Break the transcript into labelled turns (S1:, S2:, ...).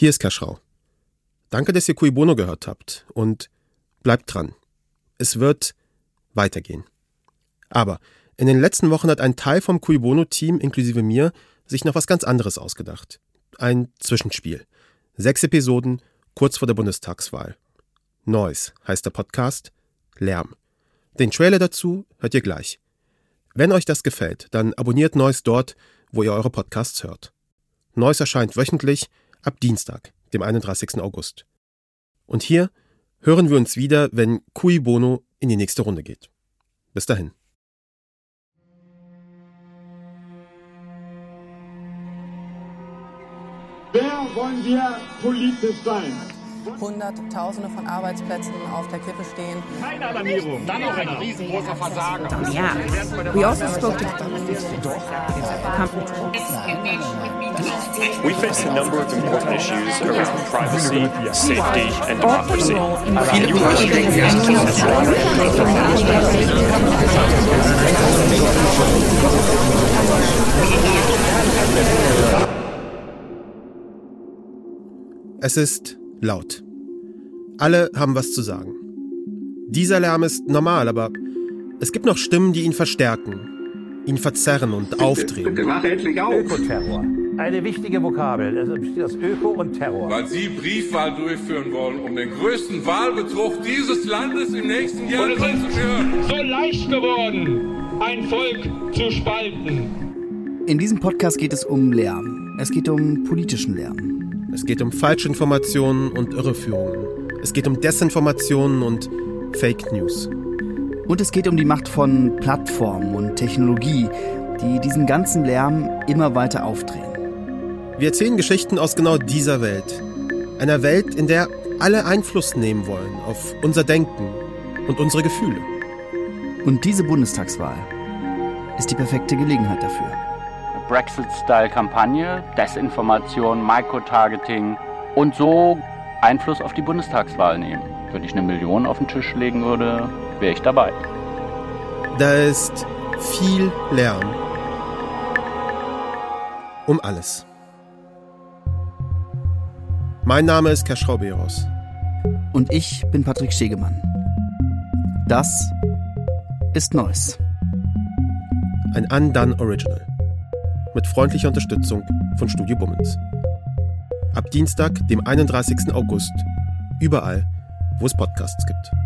S1: Hier ist Kaschrau. Danke, dass ihr Cui Bono gehört habt und bleibt dran. Es wird weitergehen. Aber in den letzten Wochen hat ein Teil vom Cui Bono Team inklusive mir sich noch was ganz anderes ausgedacht. Ein Zwischenspiel. Sechs Episoden kurz vor der Bundestagswahl. Noise heißt der Podcast. Lärm. Den Trailer dazu hört ihr gleich. Wenn euch das gefällt, dann abonniert Noise dort, wo ihr eure Podcasts hört. Noise erscheint wöchentlich ab Dienstag, dem 31. August. Und hier hören wir uns wieder, wenn Cui Bono in die nächste Runde geht. Bis dahin.
S2: Wer wollen wir politisch sein?
S3: Hunderttausende von Arbeitsplätzen auf der Kippe stehen.
S4: Keine Alarmierung. Dann noch ein riesengroßer Versagen.
S5: Yeah. We also spoke to
S6: We face a number of important issues around privacy, safety and democracy.
S1: Es ist laut. Alle haben was zu sagen. Dieser Lärm ist normal, aber es gibt noch Stimmen, die ihn verstärken, ihn verzerren und aufdrehen.
S2: Bitte wach endlich auf.
S4: Ökoterror. Eine wichtige Vokabel. Es besteht aus Öko und Terror.
S7: weil Sie Briefwahl durchführen wollen, um den größten Wahlbetrug dieses Landes im nächsten Jahr durchzuführen.
S8: so leicht geworden, ein Volk zu spalten.
S5: In diesem Podcast geht es um Lärm. Es geht um politischen Lärm.
S1: Es geht um Falschinformationen und Irreführungen. Es geht um Desinformationen und Fake News.
S5: Und es geht um die Macht von Plattformen und Technologie, die diesen ganzen Lärm immer weiter aufdrehen.
S1: Wir erzählen Geschichten aus genau dieser Welt. Einer Welt, in der alle Einfluss nehmen wollen auf unser Denken und unsere Gefühle.
S5: Und diese Bundestagswahl ist die perfekte Gelegenheit dafür.
S9: Brexit-Style-Kampagne, Desinformation, Microtargeting und so Einfluss auf die Bundestagswahl nehmen. Wenn ich eine Million auf den Tisch legen würde, wäre ich dabei.
S1: Da ist viel Lärm. Um alles. Mein Name ist Kaschrau Beros.
S5: Und ich bin Patrick Stegemann. Das ist Neues.
S1: Ein Undone Original. Mit freundlicher Unterstützung von Studio Bummens. Ab Dienstag, dem 31. August, überall, wo es Podcasts gibt.